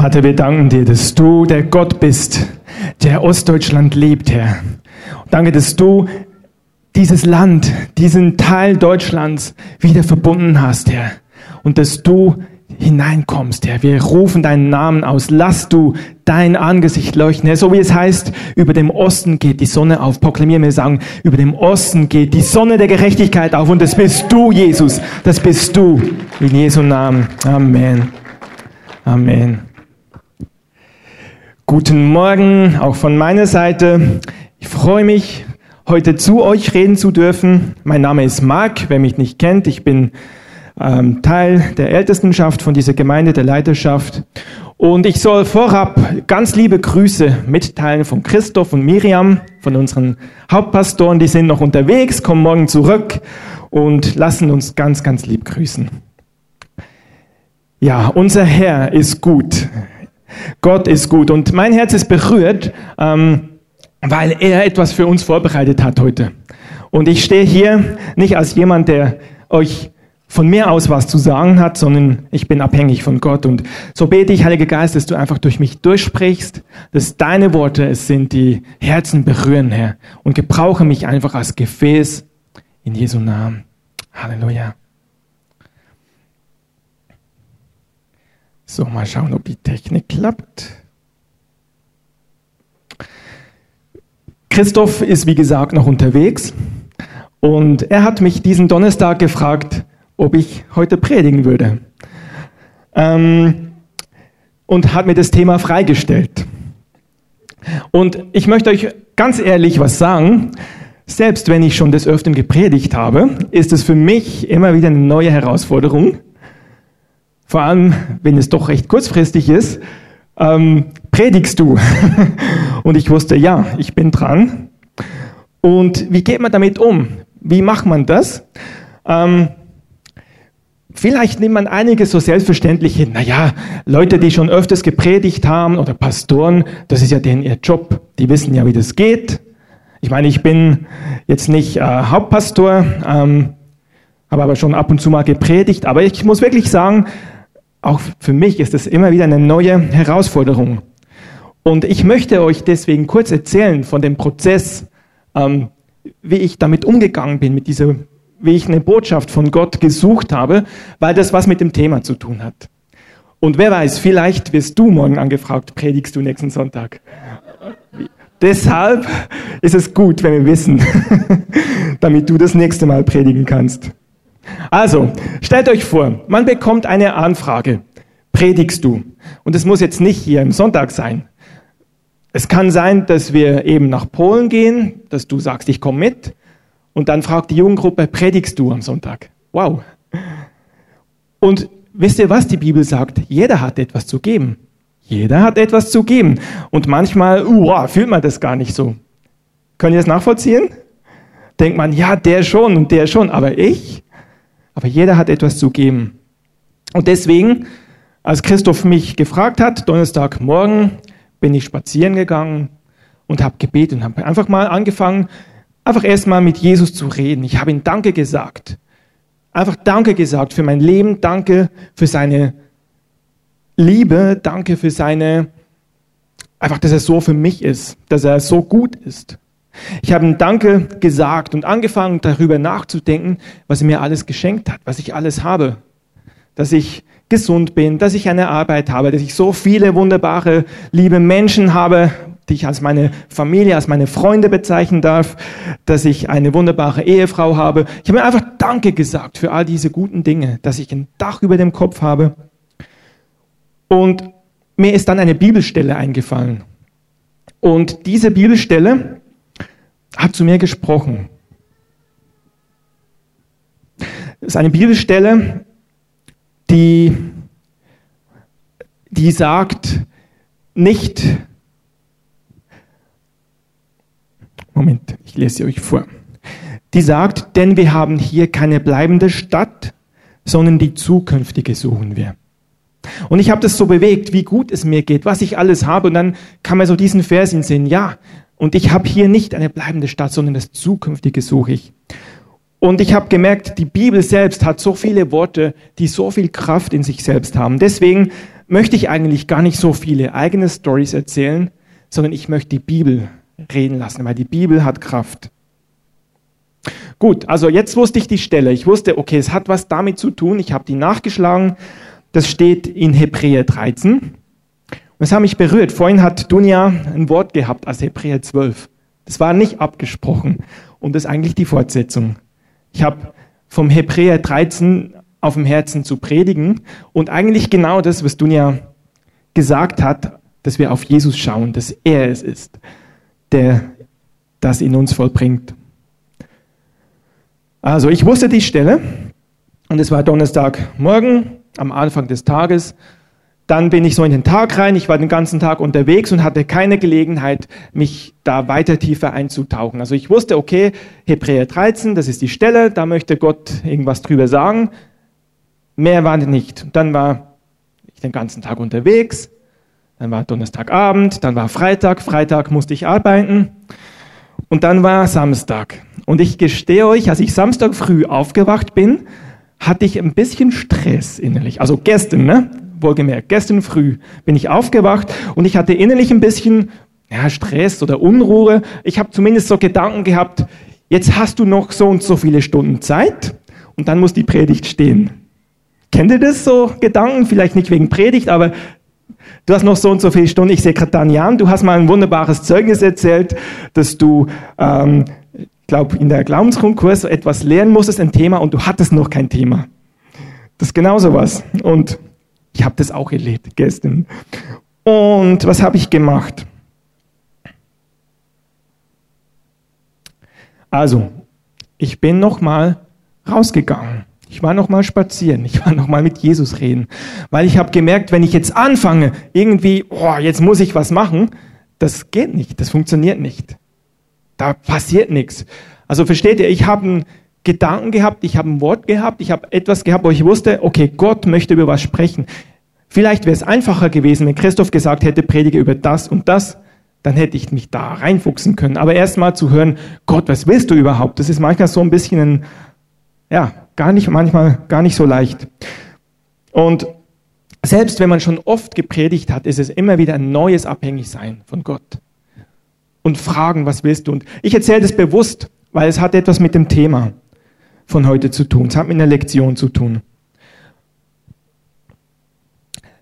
Vater, wir danken dir, dass du der Gott bist, der Ostdeutschland liebt, Herr. Danke, dass du dieses Land, diesen Teil Deutschlands wieder verbunden hast, Herr. Und dass du hineinkommst, Herr. Wir rufen deinen Namen aus. Lass du dein Angesicht leuchten, Herr. So wie es heißt, über dem Osten geht die Sonne auf. Proklamieren wir sagen, über dem Osten geht die Sonne der Gerechtigkeit auf. Und das bist du, Jesus. Das bist du. In Jesu Namen. Amen. Amen. Guten Morgen, auch von meiner Seite. Ich freue mich, heute zu euch reden zu dürfen. Mein Name ist Marc, wer mich nicht kennt. Ich bin ähm, Teil der Ältestenschaft von dieser Gemeinde, der Leiterschaft. Und ich soll vorab ganz liebe Grüße mitteilen von Christoph und Miriam, von unseren Hauptpastoren. Die sind noch unterwegs, kommen morgen zurück und lassen uns ganz, ganz lieb grüßen. Ja, unser Herr ist gut. Gott ist gut. Und mein Herz ist berührt, ähm, weil er etwas für uns vorbereitet hat heute. Und ich stehe hier nicht als jemand, der euch von mir aus was zu sagen hat, sondern ich bin abhängig von Gott. Und so bete ich, Heiliger Geist, dass du einfach durch mich durchsprichst, dass deine Worte es sind, die Herzen berühren, Herr. Und gebrauche mich einfach als Gefäß in Jesu Namen. Halleluja. So, mal schauen, ob die Technik klappt. Christoph ist, wie gesagt, noch unterwegs. Und er hat mich diesen Donnerstag gefragt, ob ich heute predigen würde. Ähm, und hat mir das Thema freigestellt. Und ich möchte euch ganz ehrlich was sagen. Selbst wenn ich schon des Öfteren gepredigt habe, ist es für mich immer wieder eine neue Herausforderung. Vor allem, wenn es doch recht kurzfristig ist. Ähm, predigst du? und ich wusste, ja, ich bin dran. Und wie geht man damit um? Wie macht man das? Ähm, Vielleicht nimmt man einige so selbstverständlich hin. Naja, Leute, die schon öfters gepredigt haben oder Pastoren, das ist ja denen ihr Job. Die wissen ja, wie das geht. Ich meine, ich bin jetzt nicht äh, Hauptpastor, ähm, habe aber schon ab und zu mal gepredigt. Aber ich muss wirklich sagen, auch für mich ist das immer wieder eine neue Herausforderung. Und ich möchte euch deswegen kurz erzählen von dem Prozess, ähm, wie ich damit umgegangen bin, mit dieser wie ich eine Botschaft von Gott gesucht habe, weil das was mit dem Thema zu tun hat. Und wer weiß, vielleicht wirst du morgen angefragt, predigst du nächsten Sonntag. Deshalb ist es gut, wenn wir wissen, damit du das nächste Mal predigen kannst. Also, stellt euch vor, man bekommt eine Anfrage. Predigst du? Und es muss jetzt nicht hier im Sonntag sein. Es kann sein, dass wir eben nach Polen gehen, dass du sagst, ich komme mit. Und dann fragt die Jugendgruppe, predigst du am Sonntag? Wow. Und wisst ihr, was die Bibel sagt? Jeder hat etwas zu geben. Jeder hat etwas zu geben. Und manchmal, uh, fühlt man das gar nicht so. Könnt ihr das nachvollziehen? Denkt man, ja, der schon und der schon, aber ich? Aber jeder hat etwas zu geben. Und deswegen, als Christoph mich gefragt hat, Donnerstagmorgen, bin ich spazieren gegangen und habe gebetet und habe einfach mal angefangen, einfach erstmal mit Jesus zu reden. Ich habe ihm Danke gesagt. Einfach Danke gesagt für mein Leben, Danke für seine Liebe, Danke für seine, einfach, dass er so für mich ist, dass er so gut ist. Ich habe ihm Danke gesagt und angefangen darüber nachzudenken, was er mir alles geschenkt hat, was ich alles habe. Dass ich gesund bin, dass ich eine Arbeit habe, dass ich so viele wunderbare, liebe Menschen habe, die ich als meine Familie, als meine Freunde bezeichnen darf, dass ich eine wunderbare Ehefrau habe. Ich habe mir einfach Danke gesagt für all diese guten Dinge, dass ich ein Dach über dem Kopf habe. Und mir ist dann eine Bibelstelle eingefallen. Und diese Bibelstelle hat zu mir gesprochen. Das ist eine Bibelstelle, die, die sagt, nicht Moment, ich lese sie euch vor. Die sagt, denn wir haben hier keine bleibende Stadt, sondern die zukünftige suchen wir. Und ich habe das so bewegt, wie gut es mir geht, was ich alles habe. Und dann kann man so diesen Vers in sehen, ja, und ich habe hier nicht eine bleibende Stadt, sondern das Zukünftige suche ich. Und ich habe gemerkt, die Bibel selbst hat so viele Worte, die so viel Kraft in sich selbst haben. Deswegen möchte ich eigentlich gar nicht so viele eigene Stories erzählen, sondern ich möchte die Bibel reden lassen, weil die Bibel hat Kraft. Gut, also jetzt wusste ich die Stelle. Ich wusste, okay, es hat was damit zu tun. Ich habe die nachgeschlagen. Das steht in Hebräer 13. Es hat mich berührt. Vorhin hat Dunja ein Wort gehabt als Hebräer 12. Das war nicht abgesprochen. Und das ist eigentlich die Fortsetzung. Ich habe vom Hebräer 13 auf dem Herzen zu predigen und eigentlich genau das, was Dunja gesagt hat, dass wir auf Jesus schauen, dass er es ist, der das in uns vollbringt. Also ich wusste die Stelle und es war Donnerstagmorgen am Anfang des Tages. Dann bin ich so in den Tag rein. Ich war den ganzen Tag unterwegs und hatte keine Gelegenheit, mich da weiter tiefer einzutauchen. Also ich wusste, okay, Hebräer 13, das ist die Stelle, da möchte Gott irgendwas drüber sagen. Mehr war nicht. Dann war ich den ganzen Tag unterwegs. Dann war Donnerstagabend, dann war Freitag. Freitag musste ich arbeiten. Und dann war Samstag. Und ich gestehe euch, als ich Samstag früh aufgewacht bin, hatte ich ein bisschen Stress innerlich. Also gestern, ne? Wohlgemerkt, gestern früh bin ich aufgewacht und ich hatte innerlich ein bisschen ja, Stress oder Unruhe. Ich habe zumindest so Gedanken gehabt, jetzt hast du noch so und so viele Stunden Zeit und dann muss die Predigt stehen. Kennt ihr das so Gedanken? Vielleicht nicht wegen Predigt, aber du hast noch so und so viele Stunden. Ich sehe gerade Danian, du hast mal ein wunderbares Zeugnis erzählt, dass du ähm, glaube, in der Glaubensgrundkurs etwas lernen musstest, ein Thema, und du hattest noch kein Thema. Das ist genauso was. Und ich habe das auch erlebt gestern. Und was habe ich gemacht? Also, ich bin nochmal rausgegangen. Ich war nochmal spazieren. Ich war nochmal mit Jesus reden. Weil ich habe gemerkt, wenn ich jetzt anfange, irgendwie, oh, jetzt muss ich was machen, das geht nicht, das funktioniert nicht. Da passiert nichts. Also versteht ihr, ich habe einen Gedanken gehabt, ich habe ein Wort gehabt, ich habe etwas gehabt, wo ich wusste, okay, Gott möchte über was sprechen. Vielleicht wäre es einfacher gewesen, wenn Christoph gesagt hätte, predige über das und das, dann hätte ich mich da reinfuchsen können. Aber erstmal zu hören, Gott, was willst du überhaupt? Das ist manchmal so ein bisschen ein, ja, gar nicht, manchmal gar nicht so leicht. Und selbst wenn man schon oft gepredigt hat, ist es immer wieder ein neues Abhängigsein von Gott und fragen, was willst du? Und ich erzähle das bewusst, weil es hat etwas mit dem Thema von heute zu tun. Es hat mit einer Lektion zu tun.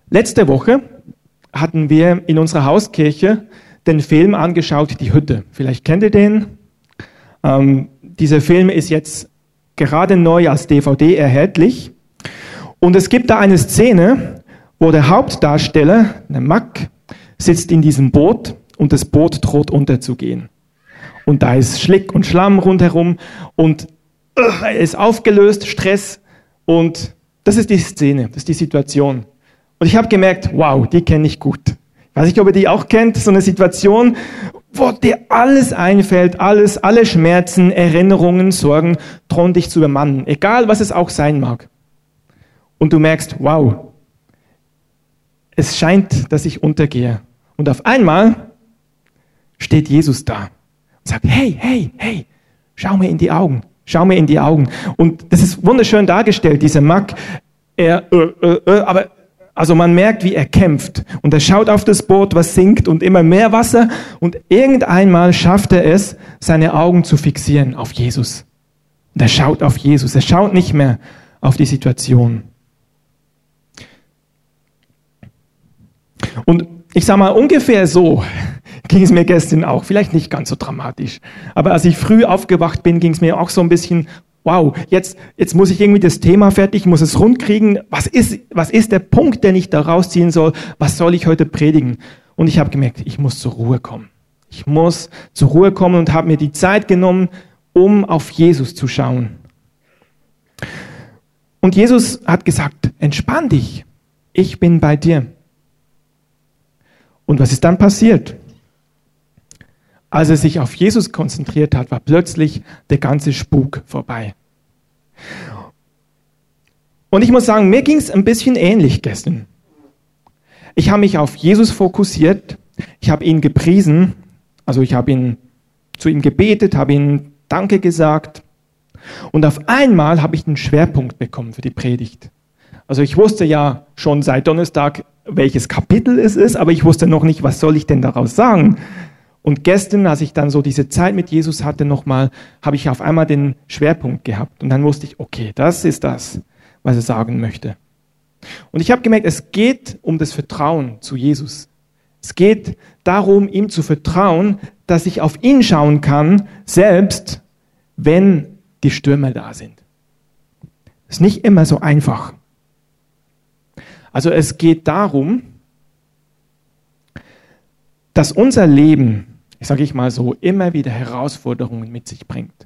Letzte Woche hatten wir in unserer Hauskirche den Film angeschaut, Die Hütte. Vielleicht kennt ihr den. Ähm, dieser Film ist jetzt gerade neu als DVD erhältlich. Und es gibt da eine Szene, wo der Hauptdarsteller, der Mack, sitzt in diesem Boot und das Boot droht unterzugehen. Und da ist Schlick und Schlamm rundherum und er ist aufgelöst, Stress und das ist die Szene, das ist die Situation. Und ich habe gemerkt, wow, die kenne ich gut. Ich weiß nicht, ob ihr die auch kennt, so eine Situation, wo dir alles einfällt, alles, alle Schmerzen, Erinnerungen, Sorgen drohen dich zu übermannen, egal was es auch sein mag. Und du merkst, wow, es scheint, dass ich untergehe. Und auf einmal steht Jesus da und sagt, hey, hey, hey, schau mir in die Augen, schau mir in die Augen. Und das ist wunderschön dargestellt, dieser Mack, er, äh, äh, äh, aber also man merkt, wie er kämpft und er schaut auf das Boot, was sinkt und immer mehr Wasser und irgendeinmal schafft er es, seine Augen zu fixieren auf Jesus. Und er schaut auf Jesus, er schaut nicht mehr auf die Situation. Und ich sage mal ungefähr so ging es mir gestern auch. Vielleicht nicht ganz so dramatisch. Aber als ich früh aufgewacht bin, ging es mir auch so ein bisschen, wow, jetzt, jetzt muss ich irgendwie das Thema fertig, muss es rund kriegen. Was ist, was ist der Punkt, den ich da rausziehen soll? Was soll ich heute predigen? Und ich habe gemerkt, ich muss zur Ruhe kommen. Ich muss zur Ruhe kommen und habe mir die Zeit genommen, um auf Jesus zu schauen. Und Jesus hat gesagt, entspann dich. Ich bin bei dir. Und was ist dann passiert? Als er sich auf Jesus konzentriert hat, war plötzlich der ganze Spuk vorbei. Und ich muss sagen, mir ging es ein bisschen ähnlich gestern. Ich habe mich auf Jesus fokussiert, ich habe ihn gepriesen, also ich habe ihn zu ihm gebetet, habe ihm Danke gesagt und auf einmal habe ich den Schwerpunkt bekommen für die Predigt. Also ich wusste ja schon seit Donnerstag, welches Kapitel es ist, aber ich wusste noch nicht, was soll ich denn daraus sagen. Und gestern, als ich dann so diese Zeit mit Jesus hatte nochmal, habe ich auf einmal den Schwerpunkt gehabt. Und dann wusste ich, okay, das ist das, was er sagen möchte. Und ich habe gemerkt, es geht um das Vertrauen zu Jesus. Es geht darum, ihm zu vertrauen, dass ich auf ihn schauen kann, selbst wenn die Stürme da sind. Ist nicht immer so einfach. Also es geht darum, dass unser Leben, ich sage ich mal so, immer wieder Herausforderungen mit sich bringt.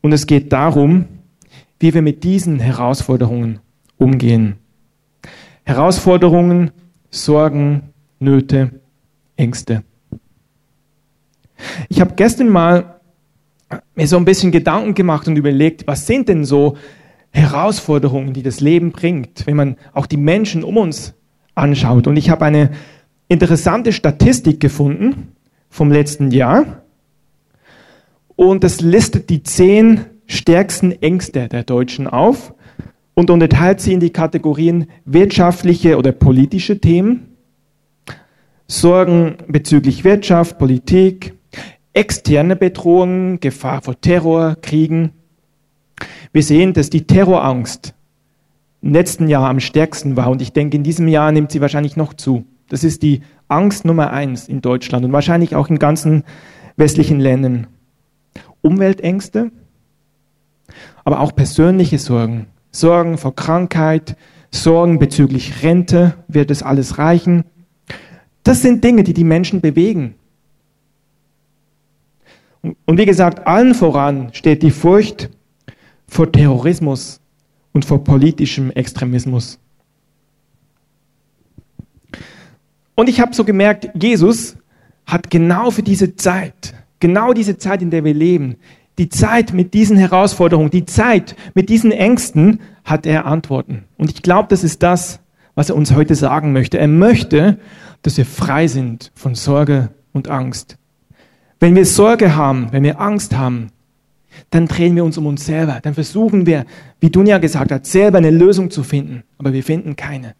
Und es geht darum, wie wir mit diesen Herausforderungen umgehen. Herausforderungen, Sorgen, Nöte, Ängste. Ich habe gestern mal mir so ein bisschen Gedanken gemacht und überlegt, was sind denn so Herausforderungen, die das Leben bringt, wenn man auch die Menschen um uns anschaut. Und ich habe eine interessante Statistik gefunden vom letzten Jahr. Und das listet die zehn stärksten Ängste der Deutschen auf und unterteilt sie in die Kategorien wirtschaftliche oder politische Themen, Sorgen bezüglich Wirtschaft, Politik, externe Bedrohungen, Gefahr vor Terror, Kriegen. Wir sehen, dass die Terrorangst im letzten Jahr am stärksten war und ich denke, in diesem Jahr nimmt sie wahrscheinlich noch zu. Das ist die Angst Nummer eins in Deutschland und wahrscheinlich auch in ganzen westlichen Ländern. Umweltängste, aber auch persönliche Sorgen. Sorgen vor Krankheit, Sorgen bezüglich Rente, wird es alles reichen? Das sind Dinge, die die Menschen bewegen. Und wie gesagt, allen voran steht die Furcht vor Terrorismus und vor politischem Extremismus. Und ich habe so gemerkt, Jesus hat genau für diese Zeit, genau diese Zeit, in der wir leben, die Zeit mit diesen Herausforderungen, die Zeit mit diesen Ängsten, hat er Antworten. Und ich glaube, das ist das, was er uns heute sagen möchte. Er möchte, dass wir frei sind von Sorge und Angst. Wenn wir Sorge haben, wenn wir Angst haben, dann drehen wir uns um uns selber. Dann versuchen wir, wie Dunja gesagt hat, selber eine Lösung zu finden. Aber wir finden keine.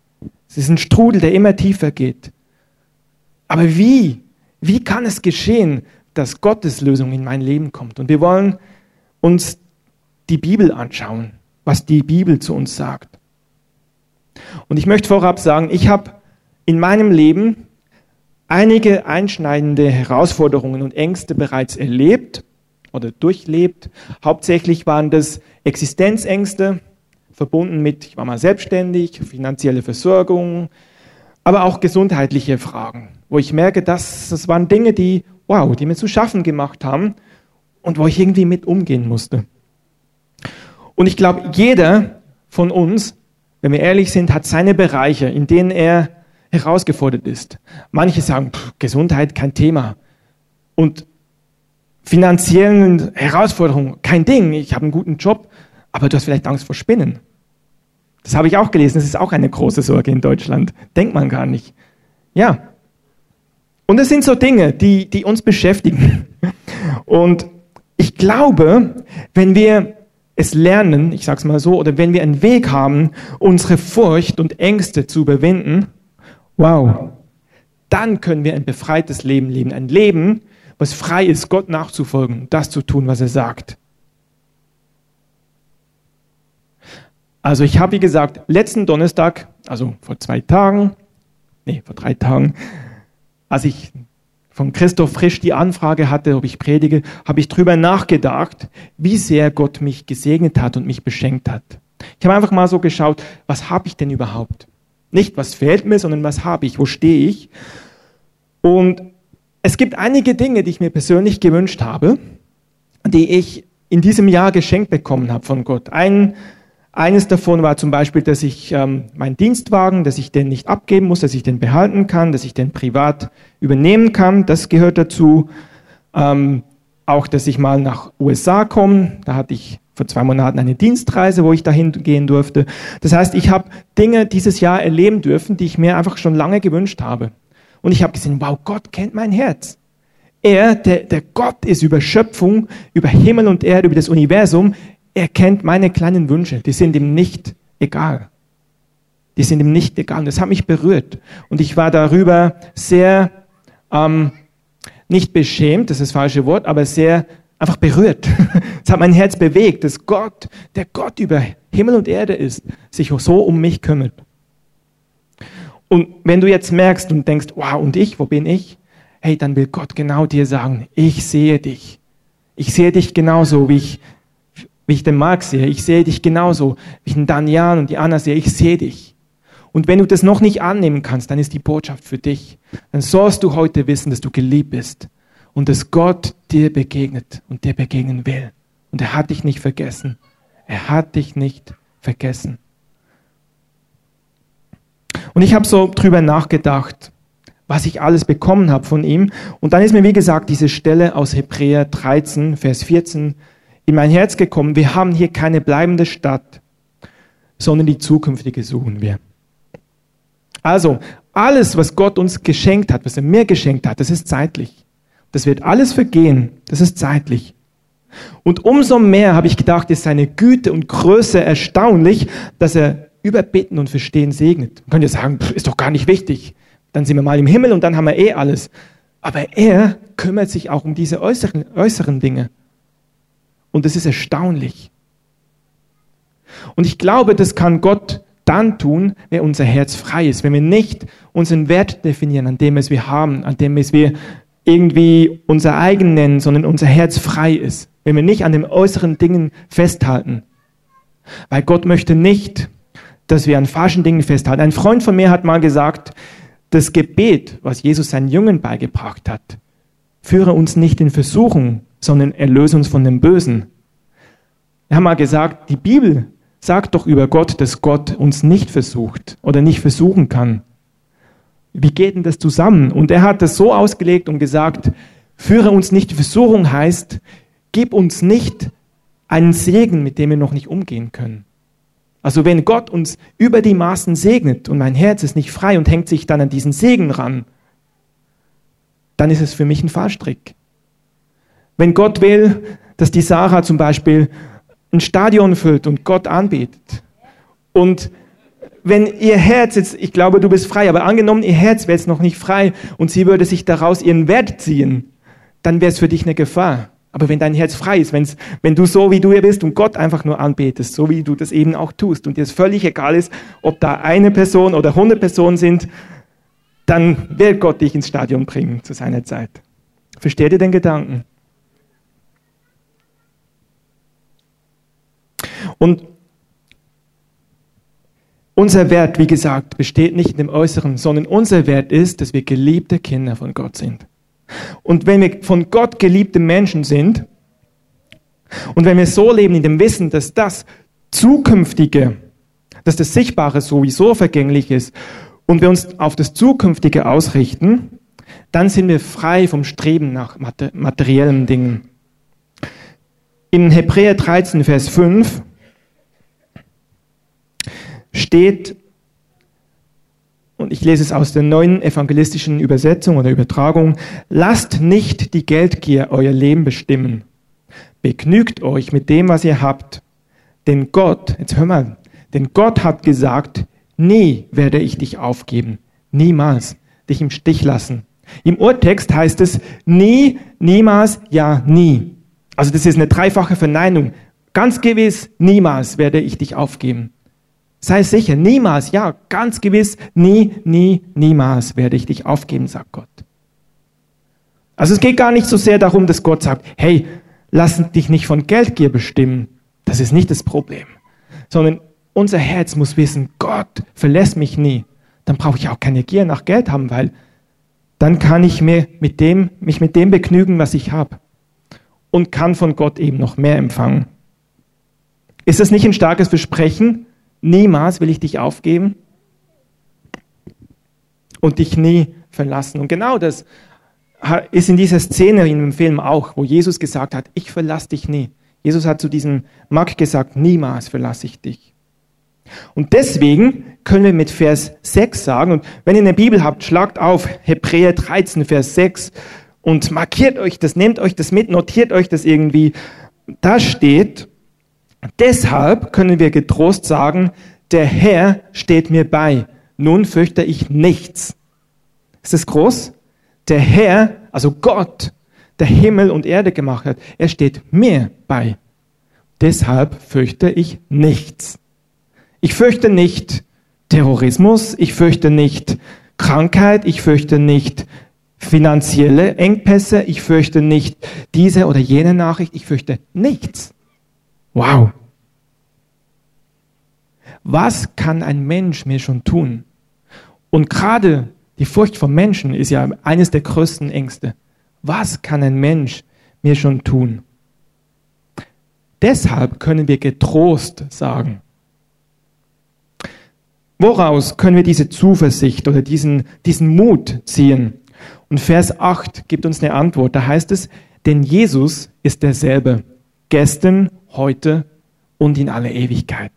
Es ist ein Strudel, der immer tiefer geht. Aber wie? Wie kann es geschehen, dass Gottes Lösung in mein Leben kommt? Und wir wollen uns die Bibel anschauen, was die Bibel zu uns sagt. Und ich möchte vorab sagen, ich habe in meinem Leben einige einschneidende Herausforderungen und Ängste bereits erlebt oder durchlebt. Hauptsächlich waren das Existenzängste, verbunden mit, ich war mal selbstständig, finanzielle Versorgung, aber auch gesundheitliche Fragen, wo ich merke, dass das waren Dinge, die, wow, die mir zu schaffen gemacht haben und wo ich irgendwie mit umgehen musste. Und ich glaube, jeder von uns, wenn wir ehrlich sind, hat seine Bereiche, in denen er herausgefordert ist. Manche sagen, pff, Gesundheit kein Thema. Und finanziellen Herausforderungen kein Ding. Ich habe einen guten Job, aber du hast vielleicht Angst vor Spinnen. Das habe ich auch gelesen. Das ist auch eine große Sorge in Deutschland. Denkt man gar nicht. Ja. Und es sind so Dinge, die, die uns beschäftigen. Und ich glaube, wenn wir es lernen, ich sage es mal so, oder wenn wir einen Weg haben, unsere Furcht und Ängste zu überwinden, Wow. Dann können wir ein befreites Leben leben. Ein Leben, was frei ist, Gott nachzufolgen, das zu tun, was er sagt. Also ich habe, wie gesagt, letzten Donnerstag, also vor zwei Tagen, nee, vor drei Tagen, als ich von Christoph Frisch die Anfrage hatte, ob ich predige, habe ich drüber nachgedacht, wie sehr Gott mich gesegnet hat und mich beschenkt hat. Ich habe einfach mal so geschaut, was habe ich denn überhaupt? Nicht, was fehlt mir, sondern was habe ich, wo stehe ich. Und es gibt einige Dinge, die ich mir persönlich gewünscht habe, die ich in diesem Jahr geschenkt bekommen habe von Gott. Ein, eines davon war zum Beispiel, dass ich ähm, meinen Dienstwagen, dass ich den nicht abgeben muss, dass ich den behalten kann, dass ich den privat übernehmen kann. Das gehört dazu. Ähm, auch, dass ich mal nach USA komme. Da hatte ich vor zwei Monaten eine Dienstreise, wo ich dahin gehen durfte. Das heißt, ich habe Dinge dieses Jahr erleben dürfen, die ich mir einfach schon lange gewünscht habe. Und ich habe gesehen, wow, Gott kennt mein Herz. Er, der, der Gott ist über Schöpfung, über Himmel und Erde, über das Universum. Er kennt meine kleinen Wünsche. Die sind ihm nicht egal. Die sind ihm nicht egal. Und das hat mich berührt. Und ich war darüber sehr, ähm, nicht beschämt, das ist das falsche Wort, aber sehr einfach berührt. Es hat mein Herz bewegt, dass Gott, der Gott über Himmel und Erde ist, sich so um mich kümmert. Und wenn du jetzt merkst und denkst, wow, und ich, wo bin ich? Hey, dann will Gott genau dir sagen, ich sehe dich. Ich sehe dich genauso, wie ich, wie ich den Marc sehe. Ich sehe dich genauso, wie ich den Daniel und die Anna sehe. Ich sehe dich. Und wenn du das noch nicht annehmen kannst, dann ist die Botschaft für dich. Dann sollst du heute wissen, dass du geliebt bist und dass Gott dir begegnet und dir begegnen will. Und er hat dich nicht vergessen. Er hat dich nicht vergessen. Und ich habe so drüber nachgedacht, was ich alles bekommen habe von ihm. Und dann ist mir, wie gesagt, diese Stelle aus Hebräer 13, Vers 14 in mein Herz gekommen. Wir haben hier keine bleibende Stadt, sondern die zukünftige suchen wir. Also, alles, was Gott uns geschenkt hat, was er mir geschenkt hat, das ist zeitlich. Das wird alles vergehen. Das ist zeitlich. Und umso mehr habe ich gedacht, ist seine Güte und Größe erstaunlich, dass er über Bitten und Verstehen segnet. Man könnte sagen, ist doch gar nicht wichtig. Dann sind wir mal im Himmel und dann haben wir eh alles. Aber er kümmert sich auch um diese äußeren, äußeren Dinge. Und das ist erstaunlich. Und ich glaube, das kann Gott dann tun, wenn unser Herz frei ist, wenn wir nicht unseren Wert definieren, an dem es wir haben, an dem es wir irgendwie unser eigen nennen, sondern unser Herz frei ist. Wenn wir nicht an den äußeren Dingen festhalten. Weil Gott möchte nicht, dass wir an falschen Dingen festhalten. Ein Freund von mir hat mal gesagt, das Gebet, was Jesus seinen Jungen beigebracht hat, führe uns nicht in Versuchung, sondern erlöse uns von dem Bösen. Er hat mal gesagt, die Bibel sagt doch über Gott, dass Gott uns nicht versucht oder nicht versuchen kann. Wie geht denn das zusammen? Und er hat das so ausgelegt und gesagt, führe uns nicht die Versuchung heißt, gib uns nicht einen Segen, mit dem wir noch nicht umgehen können. Also wenn Gott uns über die Maßen segnet und mein Herz ist nicht frei und hängt sich dann an diesen Segen ran, dann ist es für mich ein Fallstrick. Wenn Gott will, dass die Sarah zum Beispiel ein Stadion füllt und Gott anbetet und wenn ihr Herz jetzt, ich glaube, du bist frei, aber angenommen, ihr Herz wäre jetzt noch nicht frei und sie würde sich daraus ihren Wert ziehen, dann wäre es für dich eine Gefahr. Aber wenn dein Herz frei ist, wenn's, wenn du so wie du hier bist und Gott einfach nur anbetest, so wie du das eben auch tust und dir es völlig egal ist, ob da eine Person oder hundert Personen sind, dann wird Gott dich ins Stadion bringen zu seiner Zeit. Versteht ihr den Gedanken? Und unser Wert, wie gesagt, besteht nicht in dem Äußeren, sondern unser Wert ist, dass wir geliebte Kinder von Gott sind. Und wenn wir von Gott geliebte Menschen sind und wenn wir so leben in dem Wissen, dass das Zukünftige, dass das Sichtbare sowieso vergänglich ist und wir uns auf das Zukünftige ausrichten, dann sind wir frei vom Streben nach materiellen Dingen. In Hebräer 13, Vers 5 steht, und ich lese es aus der neuen evangelistischen Übersetzung oder Übertragung, lasst nicht die Geldgier euer Leben bestimmen. Begnügt euch mit dem, was ihr habt. Denn Gott, jetzt hör mal, denn Gott hat gesagt, nie werde ich dich aufgeben. Niemals dich im Stich lassen. Im Urtext heißt es nie, niemals, ja, nie. Also das ist eine dreifache Verneinung. Ganz gewiss, niemals werde ich dich aufgeben. Sei sicher, niemals, ja, ganz gewiss, nie, nie, niemals werde ich dich aufgeben, sagt Gott. Also es geht gar nicht so sehr darum, dass Gott sagt, hey, lass dich nicht von Geldgier bestimmen. Das ist nicht das Problem. Sondern unser Herz muss wissen, Gott verlässt mich nie. Dann brauche ich auch keine Gier nach Geld haben, weil dann kann ich mir mit dem, mich mit dem begnügen, was ich habe. Und kann von Gott eben noch mehr empfangen. Ist das nicht ein starkes Versprechen? Niemals will ich dich aufgeben und dich nie verlassen. Und genau das ist in dieser Szene in dem Film auch, wo Jesus gesagt hat, ich verlasse dich nie. Jesus hat zu diesem Mark gesagt, niemals verlasse ich dich. Und deswegen können wir mit Vers 6 sagen, und wenn ihr eine Bibel habt, schlagt auf Hebräer 13, Vers 6 und markiert euch das, nehmt euch das mit, notiert euch das irgendwie. Da steht, Deshalb können wir getrost sagen, der Herr steht mir bei. Nun fürchte ich nichts. Ist das groß? Der Herr, also Gott, der Himmel und Erde gemacht hat, er steht mir bei. Deshalb fürchte ich nichts. Ich fürchte nicht Terrorismus, ich fürchte nicht Krankheit, ich fürchte nicht finanzielle Engpässe, ich fürchte nicht diese oder jene Nachricht, ich fürchte nichts. Wow. Was kann ein Mensch mir schon tun? Und gerade die Furcht vor Menschen ist ja eines der größten Ängste. Was kann ein Mensch mir schon tun? Deshalb können wir getrost sagen. Woraus können wir diese Zuversicht oder diesen, diesen Mut ziehen? Und Vers 8 gibt uns eine Antwort. Da heißt es, denn Jesus ist derselbe, gestern, heute und in alle Ewigkeit.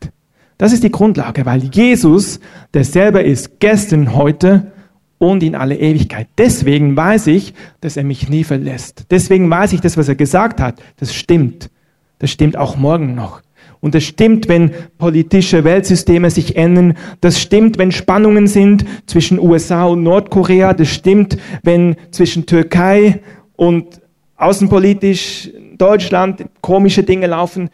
Das ist die Grundlage, weil Jesus derselbe ist, gestern, heute und in alle Ewigkeit. Deswegen weiß ich, dass er mich nie verlässt. Deswegen weiß ich, das, was er gesagt hat, das stimmt. Das stimmt auch morgen noch. Und das stimmt, wenn politische Weltsysteme sich ändern. Das stimmt, wenn Spannungen sind zwischen USA und Nordkorea. Das stimmt, wenn zwischen Türkei und außenpolitisch Deutschland komische Dinge laufen.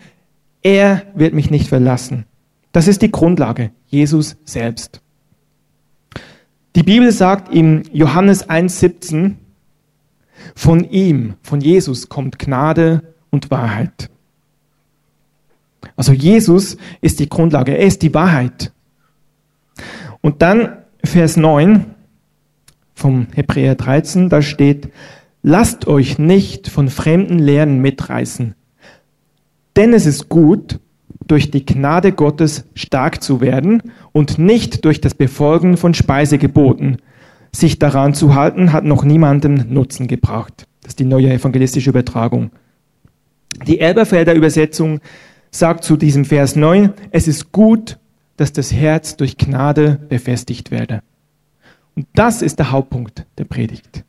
Er wird mich nicht verlassen. Das ist die Grundlage. Jesus selbst. Die Bibel sagt im Johannes 1,17, von ihm, von Jesus kommt Gnade und Wahrheit. Also Jesus ist die Grundlage, er ist die Wahrheit. Und dann Vers 9 vom Hebräer 13, da steht, lasst euch nicht von fremden Lehren mitreißen, denn es ist gut, durch die Gnade Gottes stark zu werden und nicht durch das Befolgen von Speisegeboten. Sich daran zu halten, hat noch niemandem Nutzen gebracht. Das ist die neue evangelistische Übertragung. Die Elberfelder Übersetzung sagt zu diesem Vers 9, es ist gut, dass das Herz durch Gnade befestigt werde. Und das ist der Hauptpunkt der Predigt.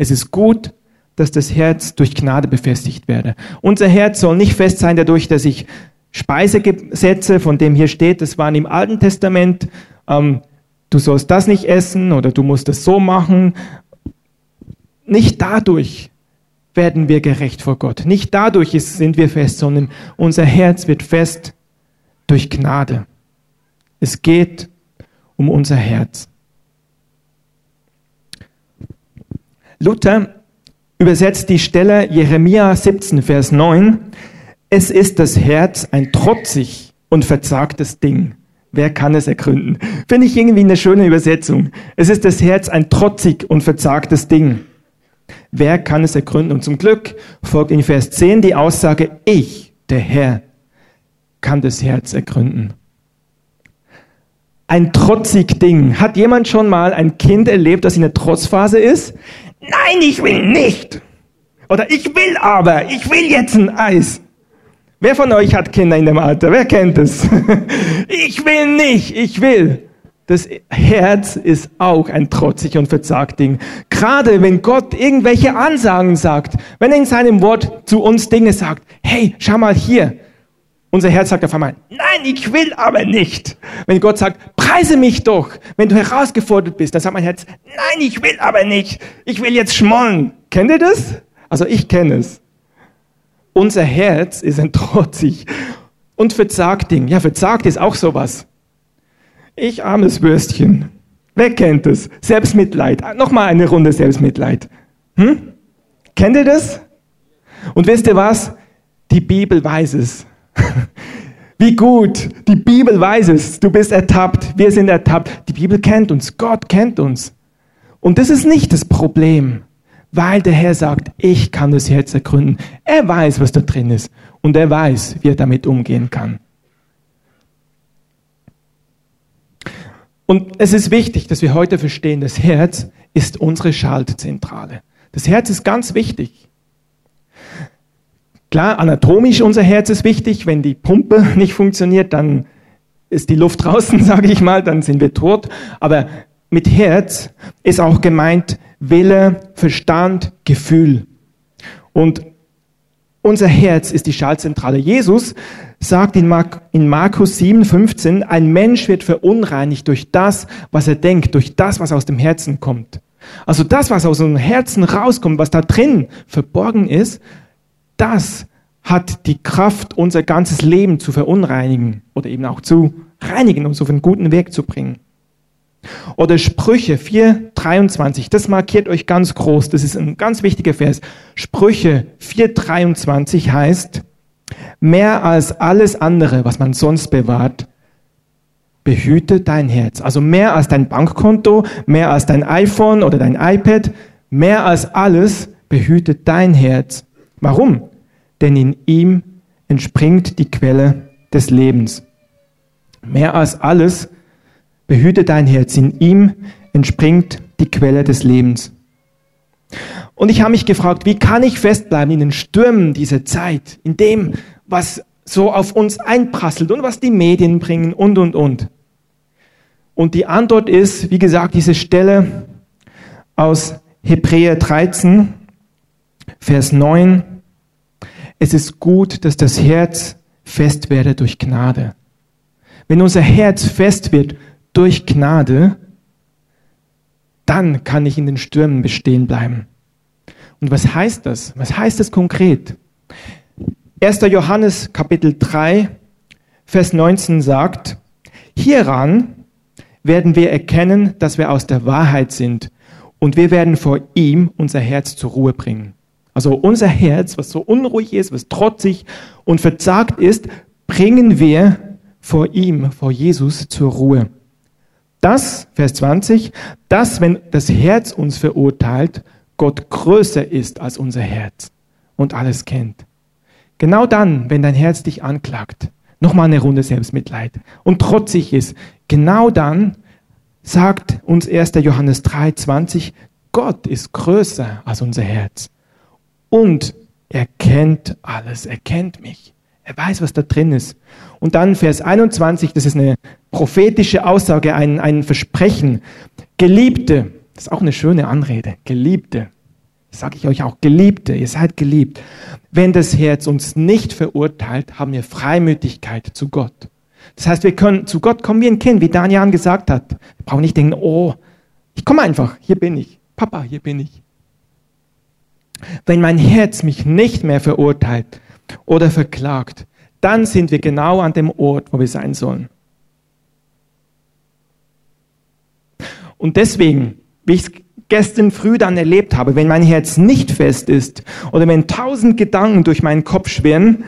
Es ist gut, dass das Herz durch Gnade befestigt werde. Unser Herz soll nicht fest sein dadurch, dass ich Speisegesetze, von dem hier steht, das waren im Alten Testament, ähm, du sollst das nicht essen oder du musst es so machen. Nicht dadurch werden wir gerecht vor Gott. Nicht dadurch sind wir fest, sondern unser Herz wird fest durch Gnade. Es geht um unser Herz. Luther übersetzt die Stelle Jeremia 17, Vers 9 es ist das Herz ein trotzig und verzagtes Ding. Wer kann es ergründen? Finde ich irgendwie eine schöne Übersetzung. Es ist das Herz ein trotzig und verzagtes Ding. Wer kann es ergründen? Und zum Glück folgt in Vers 10 die Aussage, ich, der Herr, kann das Herz ergründen. Ein trotzig Ding. Hat jemand schon mal ein Kind erlebt, das in der Trotzphase ist? Nein, ich will nicht. Oder ich will aber, ich will jetzt ein Eis. Wer von euch hat Kinder in dem Alter? Wer kennt es? Ich will nicht, ich will. Das Herz ist auch ein trotzig und verzagt Ding. Gerade wenn Gott irgendwelche Ansagen sagt, wenn er in seinem Wort zu uns Dinge sagt, hey, schau mal hier. Unser Herz sagt auf einmal, nein, ich will aber nicht. Wenn Gott sagt, preise mich doch, wenn du herausgefordert bist, dann sagt mein Herz, nein, ich will aber nicht. Ich will jetzt schmollen. Kennt ihr das? Also ich kenne es. Unser Herz ist ein trotzig und verzagt Ding. Ja, verzagt ist auch sowas. Ich armes Würstchen. Wer kennt es? Selbstmitleid. Nochmal eine Runde Selbstmitleid. Hm? Kennt ihr das? Und wisst ihr was? Die Bibel weiß es. Wie gut. Die Bibel weiß es. Du bist ertappt. Wir sind ertappt. Die Bibel kennt uns. Gott kennt uns. Und das ist nicht das Problem weil der Herr sagt, ich kann das Herz ergründen. Er weiß, was da drin ist und er weiß, wie er damit umgehen kann. Und es ist wichtig, dass wir heute verstehen, das Herz ist unsere Schaltzentrale. Das Herz ist ganz wichtig. Klar, anatomisch unser Herz ist wichtig. Wenn die Pumpe nicht funktioniert, dann ist die Luft draußen, sage ich mal, dann sind wir tot. Aber mit Herz ist auch gemeint Wille, Verstand, Gefühl. Und unser Herz ist die Schaltzentrale. Jesus sagt in, Mark, in Markus 7, 15, ein Mensch wird verunreinigt durch das, was er denkt, durch das, was aus dem Herzen kommt. Also das, was aus unserem Herzen rauskommt, was da drin verborgen ist, das hat die Kraft, unser ganzes Leben zu verunreinigen oder eben auch zu reinigen, uns auf einen guten Weg zu bringen. Oder Sprüche 4.23, das markiert euch ganz groß, das ist ein ganz wichtiger Vers. Sprüche 4.23 heißt, mehr als alles andere, was man sonst bewahrt, behüte dein Herz. Also mehr als dein Bankkonto, mehr als dein iPhone oder dein iPad, mehr als alles behüte dein Herz. Warum? Denn in ihm entspringt die Quelle des Lebens. Mehr als alles behüte dein Herz. In ihm entspringt die Quelle des Lebens. Und ich habe mich gefragt, wie kann ich festbleiben in den Stürmen dieser Zeit, in dem, was so auf uns einprasselt und was die Medien bringen und, und, und. Und die Antwort ist, wie gesagt, diese Stelle aus Hebräer 13, Vers 9. Es ist gut, dass das Herz fest werde durch Gnade. Wenn unser Herz fest wird durch Gnade, dann kann ich in den Stürmen bestehen bleiben. Und was heißt das? Was heißt das konkret? 1. Johannes Kapitel 3, Vers 19 sagt, hieran werden wir erkennen, dass wir aus der Wahrheit sind und wir werden vor ihm unser Herz zur Ruhe bringen. Also unser Herz, was so unruhig ist, was trotzig und verzagt ist, bringen wir vor ihm, vor Jesus zur Ruhe. Das, Vers 20, dass, wenn das Herz uns verurteilt, Gott größer ist als unser Herz und alles kennt. Genau dann, wenn dein Herz dich anklagt, nochmal eine Runde Selbstmitleid und trotzig ist, genau dann sagt uns 1. Johannes 3, 20, Gott ist größer als unser Herz. Und er kennt alles, er kennt mich. Er weiß, was da drin ist. Und dann Vers 21, das ist eine prophetische Aussage, ein, ein Versprechen. Geliebte, das ist auch eine schöne Anrede. Geliebte, sage ich euch auch, Geliebte, ihr seid geliebt. Wenn das Herz uns nicht verurteilt, haben wir Freimütigkeit zu Gott. Das heißt, wir können zu Gott kommen wie ein Kind, wie Daniel gesagt hat. Wir brauchen nicht denken, oh, ich komme einfach, hier bin ich. Papa, hier bin ich. Wenn mein Herz mich nicht mehr verurteilt oder verklagt, dann sind wir genau an dem Ort, wo wir sein sollen. Und deswegen, wie ich es gestern früh dann erlebt habe, wenn mein Herz nicht fest ist oder wenn tausend Gedanken durch meinen Kopf schwirren,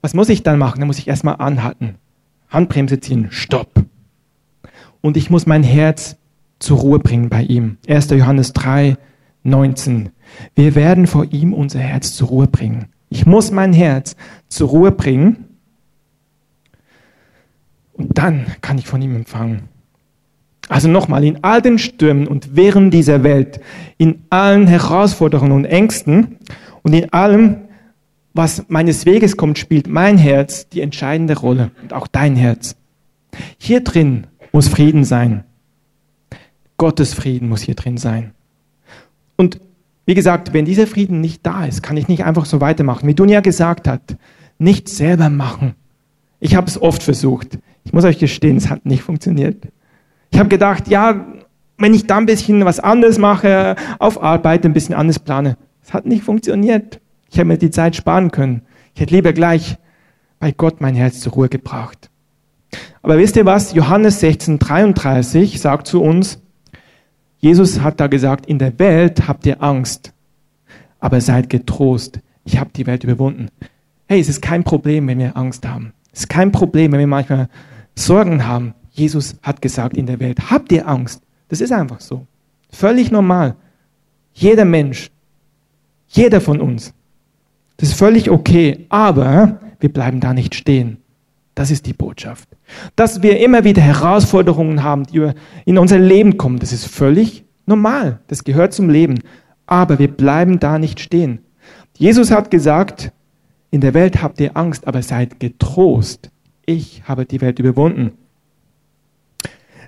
was muss ich dann machen? Dann muss ich erstmal anhalten, Handbremse ziehen, stopp. Und ich muss mein Herz zur Ruhe bringen bei ihm. 1. Johannes 3, 19. Wir werden vor ihm unser Herz zur Ruhe bringen. Ich muss mein Herz zur Ruhe bringen und dann kann ich von ihm empfangen. Also nochmal, in all den Stürmen und Wirren dieser Welt, in allen Herausforderungen und Ängsten und in allem, was meines Weges kommt, spielt mein Herz die entscheidende Rolle und auch dein Herz. Hier drin muss Frieden sein. Gottes Frieden muss hier drin sein. Und wie gesagt, wenn dieser Frieden nicht da ist, kann ich nicht einfach so weitermachen. Wie Dunja gesagt hat, nicht selber machen. Ich habe es oft versucht. Ich muss euch gestehen, es hat nicht funktioniert. Ich habe gedacht, ja, wenn ich da ein bisschen was anderes mache, auf Arbeit ein bisschen anders plane. Es hat nicht funktioniert. Ich hätte mir die Zeit sparen können. Ich hätte lieber gleich bei Gott mein Herz zur Ruhe gebracht. Aber wisst ihr was? Johannes 16, 33 sagt zu uns, Jesus hat da gesagt, in der Welt habt ihr Angst, aber seid getrost. Ich habe die Welt überwunden. Hey, es ist kein Problem, wenn wir Angst haben. Es ist kein Problem, wenn wir manchmal Sorgen haben. Jesus hat gesagt in der Welt, habt ihr Angst? Das ist einfach so. Völlig normal. Jeder Mensch, jeder von uns. Das ist völlig okay, aber wir bleiben da nicht stehen. Das ist die Botschaft. Dass wir immer wieder Herausforderungen haben, die in unser Leben kommen, das ist völlig normal. Das gehört zum Leben. Aber wir bleiben da nicht stehen. Jesus hat gesagt, in der Welt habt ihr Angst, aber seid getrost. Ich habe die Welt überwunden.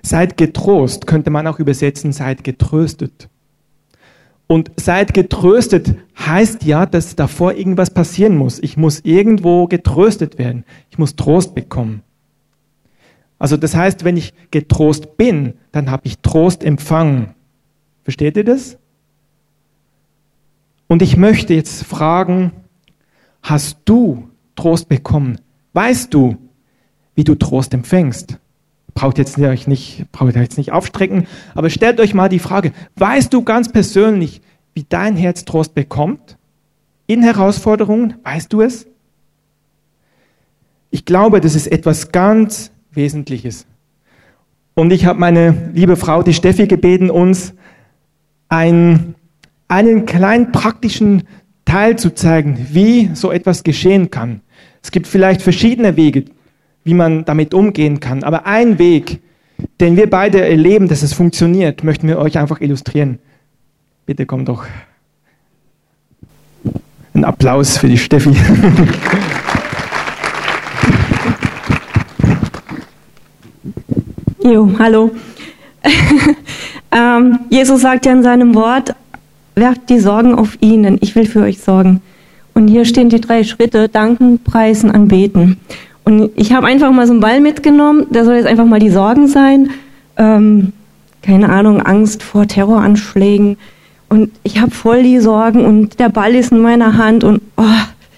Seid getrost, könnte man auch übersetzen, seid getröstet. Und seid getröstet heißt ja, dass davor irgendwas passieren muss. Ich muss irgendwo getröstet werden. Ich muss Trost bekommen. Also das heißt, wenn ich getrost bin, dann habe ich Trost empfangen. Versteht ihr das? Und ich möchte jetzt fragen, hast du Trost bekommen? Weißt du, wie du Trost empfängst? Braucht jetzt nicht, braucht jetzt nicht aufstrecken, aber stellt euch mal die Frage, weißt du ganz persönlich, wie dein Herz Trost bekommt? In Herausforderungen, weißt du es? Ich glaube, das ist etwas ganz Wesentliches. Und ich habe meine liebe Frau, die Steffi, gebeten, uns ein, einen kleinen praktischen Teil zu zeigen, wie so etwas geschehen kann. Es gibt vielleicht verschiedene Wege, wie man damit umgehen kann. Aber ein Weg, den wir beide erleben, dass es funktioniert, möchten wir euch einfach illustrieren. Bitte komm doch. Ein Applaus für die Steffi. Jo, hallo. ähm, Jesus sagt ja in seinem Wort, werft die Sorgen auf ihn, denn ich will für euch sorgen. Und hier stehen die drei Schritte, danken, preisen, anbeten. Und ich habe einfach mal so einen Ball mitgenommen, der soll jetzt einfach mal die Sorgen sein. Ähm, keine Ahnung, Angst vor Terroranschlägen. Und ich habe voll die Sorgen und der Ball ist in meiner Hand und oh,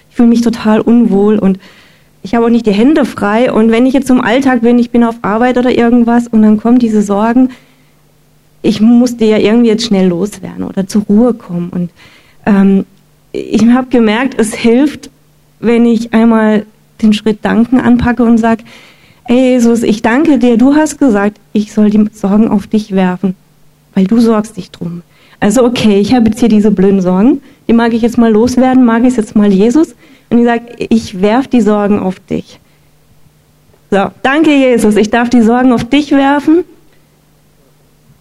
ich fühle mich total unwohl und ich habe auch nicht die Hände frei. Und wenn ich jetzt im Alltag bin, ich bin auf Arbeit oder irgendwas und dann kommen diese Sorgen, ich musste ja irgendwie jetzt schnell loswerden oder zur Ruhe kommen. Und ähm, ich habe gemerkt, es hilft, wenn ich einmal den Schritt Danken anpacke und sage, ey Jesus, ich danke dir, du hast gesagt, ich soll die Sorgen auf dich werfen, weil du sorgst dich drum. Also okay, ich habe jetzt hier diese blöden Sorgen, die mag ich jetzt mal loswerden, mag ich jetzt mal Jesus und ich sage, ich werfe die Sorgen auf dich. So, danke Jesus, ich darf die Sorgen auf dich werfen.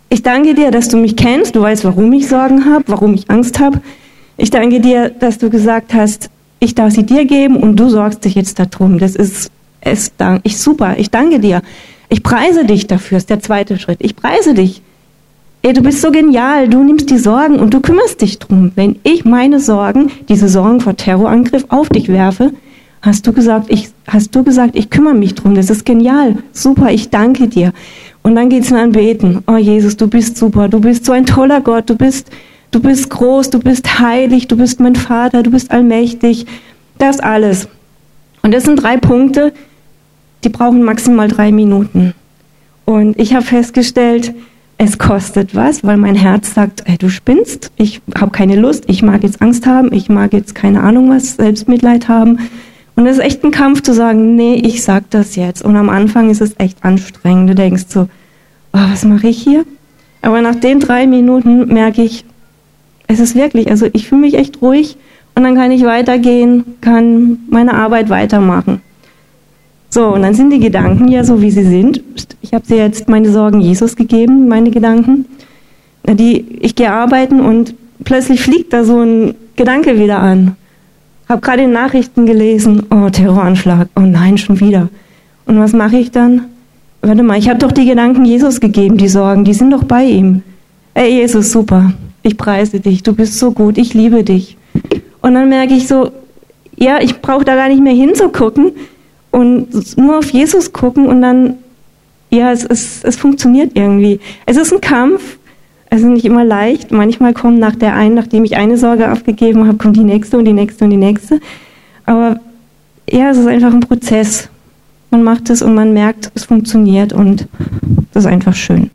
Ich danke dir, dass du mich kennst, du weißt, warum ich Sorgen habe, warum ich Angst habe. Ich danke dir, dass du gesagt hast, ich darf sie dir geben und du sorgst dich jetzt darum. Das ist, ist ich, super. Ich danke dir. Ich preise dich dafür, ist der zweite Schritt. Ich preise dich. Ey, du bist so genial. Du nimmst die Sorgen und du kümmerst dich drum. Wenn ich meine Sorgen, diese Sorgen vor Terrorangriff auf dich werfe, hast du gesagt, ich, hast du gesagt, ich kümmere mich drum. Das ist genial. Super. Ich danke dir. Und dann geht's in Anbeten. Oh Jesus, du bist super. Du bist so ein toller Gott. Du bist, Du bist groß, du bist heilig, du bist mein Vater, du bist allmächtig. Das alles. Und das sind drei Punkte, die brauchen maximal drei Minuten. Und ich habe festgestellt, es kostet was, weil mein Herz sagt, ey, du spinnst, ich habe keine Lust, ich mag jetzt Angst haben, ich mag jetzt keine Ahnung was, Selbstmitleid haben. Und es ist echt ein Kampf zu sagen, nee, ich sag das jetzt. Und am Anfang ist es echt anstrengend. Du denkst so, oh, was mache ich hier? Aber nach den drei Minuten merke ich, es ist wirklich, also ich fühle mich echt ruhig und dann kann ich weitergehen, kann meine Arbeit weitermachen. So, und dann sind die Gedanken ja so, wie sie sind. Ich habe sie jetzt meine Sorgen Jesus gegeben, meine Gedanken. Die, ich gehe arbeiten und plötzlich fliegt da so ein Gedanke wieder an. Habe gerade in Nachrichten gelesen, oh, Terroranschlag, oh nein, schon wieder. Und was mache ich dann? Warte mal, ich habe doch die Gedanken Jesus gegeben, die Sorgen, die sind doch bei ihm. Ey, Jesus, super ich preise dich, du bist so gut, ich liebe dich. Und dann merke ich so, ja, ich brauche da gar nicht mehr hinzugucken und nur auf Jesus gucken und dann, ja, es, es, es funktioniert irgendwie. Es ist ein Kampf, es ist nicht immer leicht. Manchmal kommt nach der einen, nachdem ich eine Sorge aufgegeben habe, kommt die nächste und die nächste und die nächste. Aber ja, es ist einfach ein Prozess. Man macht es und man merkt, es funktioniert und das ist einfach schön.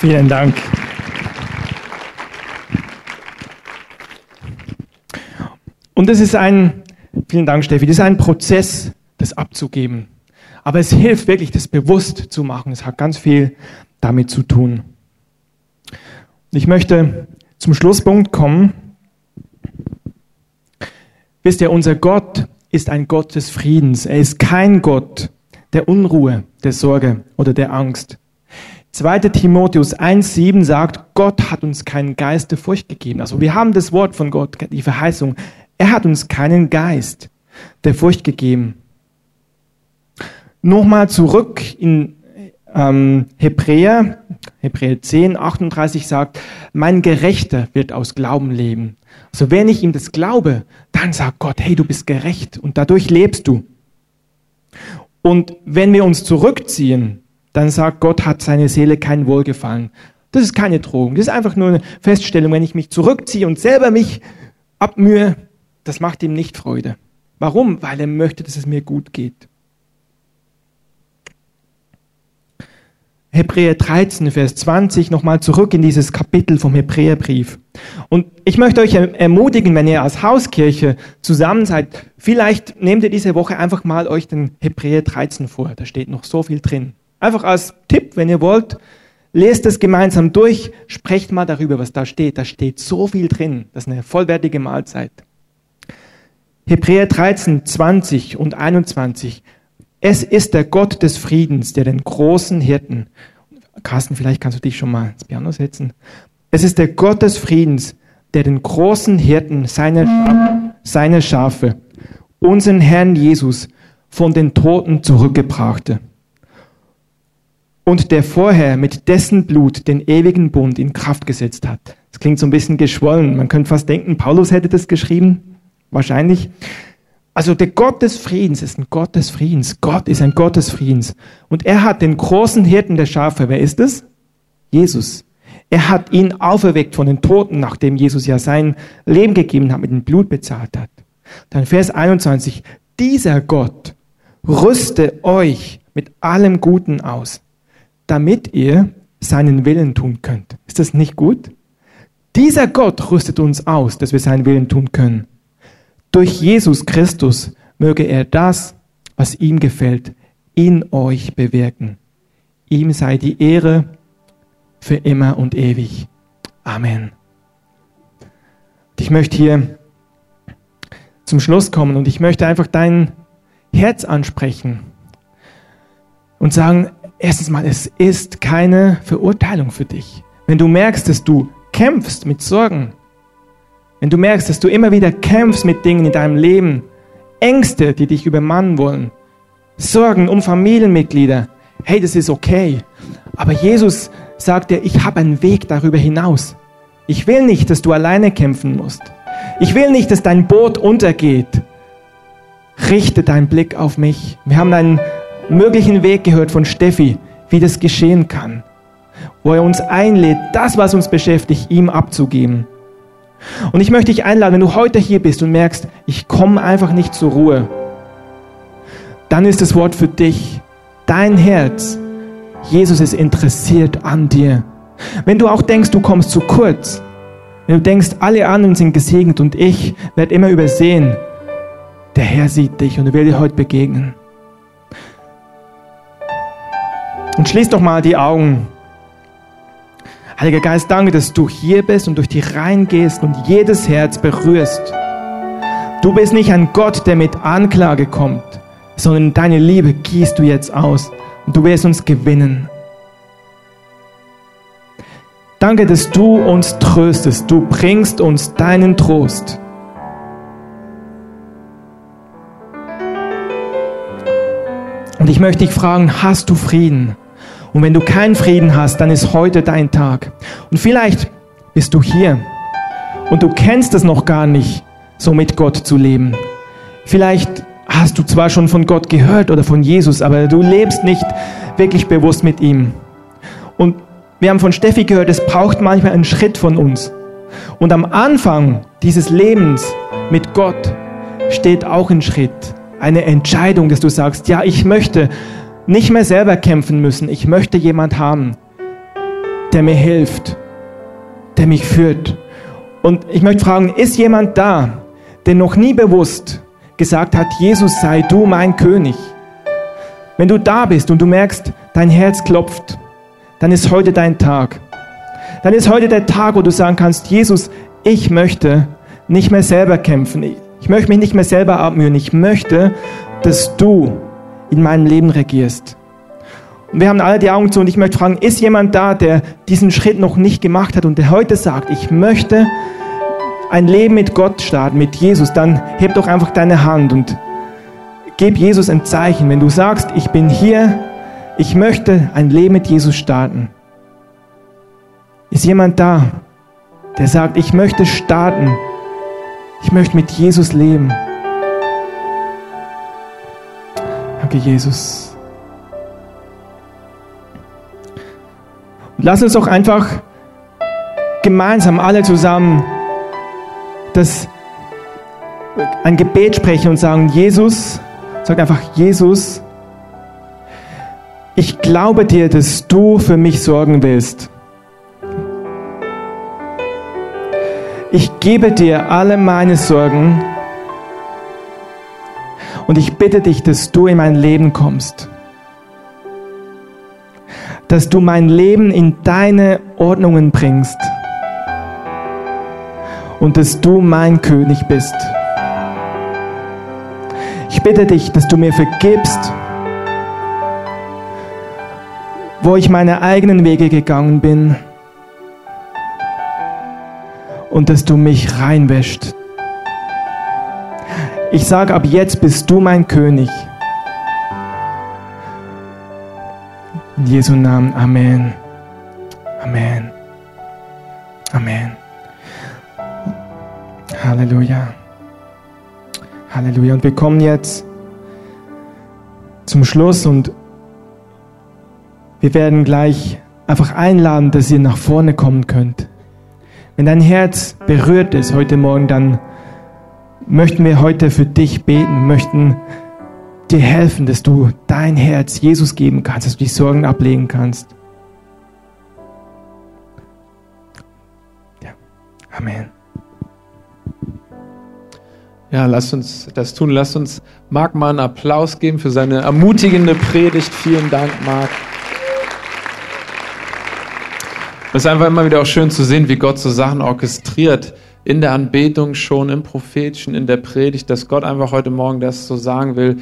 Vielen Dank. Und das ist ein, vielen Dank Steffi, das ist ein Prozess, das abzugeben. Aber es hilft wirklich, das bewusst zu machen. Es hat ganz viel damit zu tun. Ich möchte zum Schlusspunkt kommen. Wisst ihr, unser Gott ist ein Gott des Friedens. Er ist kein Gott der Unruhe, der Sorge oder der Angst. 2. Timotheus 1.7 sagt, Gott hat uns keinen Geist der Furcht gegeben. Also wir haben das Wort von Gott, die Verheißung. Er hat uns keinen Geist der Furcht gegeben. Nochmal zurück in, ähm, Hebräer, Hebräer 10, 38 sagt, mein Gerechter wird aus Glauben leben. Also wenn ich ihm das glaube, dann sagt Gott, hey, du bist gerecht und dadurch lebst du. Und wenn wir uns zurückziehen, dann sagt Gott, hat seine Seele kein Wohlgefallen. Das ist keine Drohung. Das ist einfach nur eine Feststellung. Wenn ich mich zurückziehe und selber mich abmühe, das macht ihm nicht Freude. Warum? Weil er möchte, dass es mir gut geht. Hebräer 13, Vers 20, nochmal zurück in dieses Kapitel vom Hebräerbrief. Und ich möchte euch ermutigen, wenn ihr als Hauskirche zusammen seid, vielleicht nehmt ihr diese Woche einfach mal euch den Hebräer 13 vor. Da steht noch so viel drin. Einfach als Tipp, wenn ihr wollt, lest es gemeinsam durch, sprecht mal darüber, was da steht. Da steht so viel drin. Das ist eine vollwertige Mahlzeit. Hebräer 13, 20 und 21. Es ist der Gott des Friedens, der den großen Hirten, Carsten, vielleicht kannst du dich schon mal ins Piano setzen. Es ist der Gott des Friedens, der den großen Hirten seiner Schafe, seine Schafe, unseren Herrn Jesus, von den Toten zurückgebrachte. Und der vorher mit dessen Blut den ewigen Bund in Kraft gesetzt hat. Das klingt so ein bisschen geschwollen. Man könnte fast denken, Paulus hätte das geschrieben. Wahrscheinlich. Also der Gott des Friedens ist ein Gott des Friedens. Gott ist ein Gott des Friedens. Und er hat den großen Hirten der Schafe. Wer ist es? Jesus. Er hat ihn auferweckt von den Toten, nachdem Jesus ja sein Leben gegeben hat, mit dem Blut bezahlt hat. Dann Vers 21. Dieser Gott rüste euch mit allem Guten aus, damit ihr seinen Willen tun könnt. Ist das nicht gut? Dieser Gott rüstet uns aus, dass wir seinen Willen tun können. Durch Jesus Christus möge er das, was ihm gefällt, in euch bewirken. Ihm sei die Ehre für immer und ewig. Amen. Ich möchte hier zum Schluss kommen und ich möchte einfach dein Herz ansprechen und sagen, erstens mal, es ist keine Verurteilung für dich. Wenn du merkst, dass du kämpfst mit Sorgen, wenn du merkst, dass du immer wieder kämpfst mit Dingen in deinem Leben, Ängste, die dich übermannen wollen, Sorgen um Familienmitglieder, hey, das ist okay. Aber Jesus sagt dir, ich habe einen Weg darüber hinaus. Ich will nicht, dass du alleine kämpfen musst. Ich will nicht, dass dein Boot untergeht. Richte deinen Blick auf mich. Wir haben einen möglichen Weg gehört von Steffi, wie das geschehen kann. Wo er uns einlädt, das, was uns beschäftigt, ihm abzugeben. Und ich möchte dich einladen, wenn du heute hier bist und merkst, ich komme einfach nicht zur Ruhe, dann ist das Wort für dich, dein Herz. Jesus ist interessiert an dir. Wenn du auch denkst, du kommst zu kurz, wenn du denkst, alle anderen sind gesegnet und ich werde immer übersehen, der Herr sieht dich und er will dir heute begegnen. Und schließ doch mal die Augen. Heiliger Geist, danke, dass du hier bist und durch die Reihen gehst und jedes Herz berührst. Du bist nicht ein Gott, der mit Anklage kommt, sondern deine Liebe gießt du jetzt aus und du wirst uns gewinnen. Danke, dass du uns tröstest. Du bringst uns deinen Trost. Und ich möchte dich fragen, hast du Frieden? Und wenn du keinen Frieden hast, dann ist heute dein Tag. Und vielleicht bist du hier und du kennst es noch gar nicht, so mit Gott zu leben. Vielleicht hast du zwar schon von Gott gehört oder von Jesus, aber du lebst nicht wirklich bewusst mit ihm. Und wir haben von Steffi gehört, es braucht manchmal einen Schritt von uns. Und am Anfang dieses Lebens mit Gott steht auch ein Schritt, eine Entscheidung, dass du sagst, ja, ich möchte nicht mehr selber kämpfen müssen. Ich möchte jemand haben, der mir hilft, der mich führt. Und ich möchte fragen, ist jemand da, der noch nie bewusst gesagt hat, Jesus sei du mein König? Wenn du da bist und du merkst, dein Herz klopft, dann ist heute dein Tag. Dann ist heute der Tag, wo du sagen kannst, Jesus, ich möchte nicht mehr selber kämpfen. Ich möchte mich nicht mehr selber abmühen. Ich möchte, dass du in meinem Leben regierst. Und wir haben alle die Augen zu und ich möchte fragen, ist jemand da, der diesen Schritt noch nicht gemacht hat und der heute sagt, ich möchte ein Leben mit Gott starten, mit Jesus, dann heb doch einfach deine Hand und gib Jesus ein Zeichen. Wenn du sagst, ich bin hier, ich möchte ein Leben mit Jesus starten. Ist jemand da, der sagt, ich möchte starten, ich möchte mit Jesus leben? Danke, Jesus. Und lass uns doch einfach gemeinsam alle zusammen das ein Gebet sprechen und sagen, Jesus, sag einfach, Jesus, ich glaube dir, dass du für mich sorgen willst. Ich gebe dir alle meine Sorgen und ich bitte dich, dass du in mein Leben kommst. Dass du mein Leben in deine Ordnungen bringst und dass du mein König bist. Ich bitte dich, dass du mir vergibst, wo ich meine eigenen Wege gegangen bin und dass du mich reinwäscht. Ich sage ab jetzt bist du mein König. In Jesu Namen, Amen. Amen. Amen. Halleluja. Halleluja. Und wir kommen jetzt zum Schluss und wir werden gleich einfach einladen, dass ihr nach vorne kommen könnt. Wenn dein Herz berührt ist heute Morgen, dann möchten wir heute für dich beten, möchten dir helfen, dass du dein Herz Jesus geben kannst, dass du die Sorgen ablegen kannst. Ja. Amen. Ja, lasst uns das tun. Lasst uns Marc mal einen Applaus geben für seine ermutigende Predigt. Vielen Dank, Marc. Es ist einfach immer wieder auch schön zu sehen, wie Gott so Sachen orchestriert. In der Anbetung schon, im Prophetischen, in der Predigt, dass Gott einfach heute Morgen das so sagen will.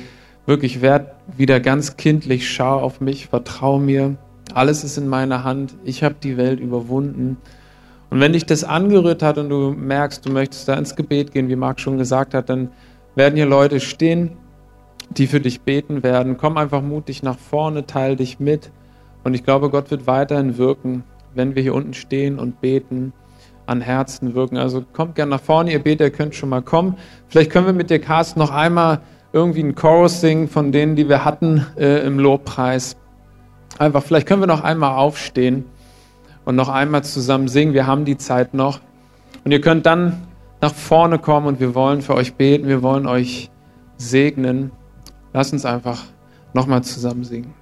Wirklich, werd wieder ganz kindlich, schau auf mich, vertrau mir. Alles ist in meiner Hand. Ich habe die Welt überwunden. Und wenn dich das angerührt hat und du merkst, du möchtest da ins Gebet gehen, wie Marc schon gesagt hat, dann werden hier Leute stehen, die für dich beten werden. Komm einfach mutig nach vorne, teil dich mit. Und ich glaube, Gott wird weiterhin wirken, wenn wir hier unten stehen und beten, an Herzen wirken. Also kommt gerne nach vorne, ihr Beter, könnt schon mal kommen. Vielleicht können wir mit dir, Carsten, noch einmal irgendwie einen Chorus singen von denen, die wir hatten äh, im Lobpreis. Einfach, vielleicht können wir noch einmal aufstehen und noch einmal zusammen singen. Wir haben die Zeit noch. Und ihr könnt dann nach vorne kommen und wir wollen für euch beten, wir wollen euch segnen. Lasst uns einfach nochmal zusammen singen.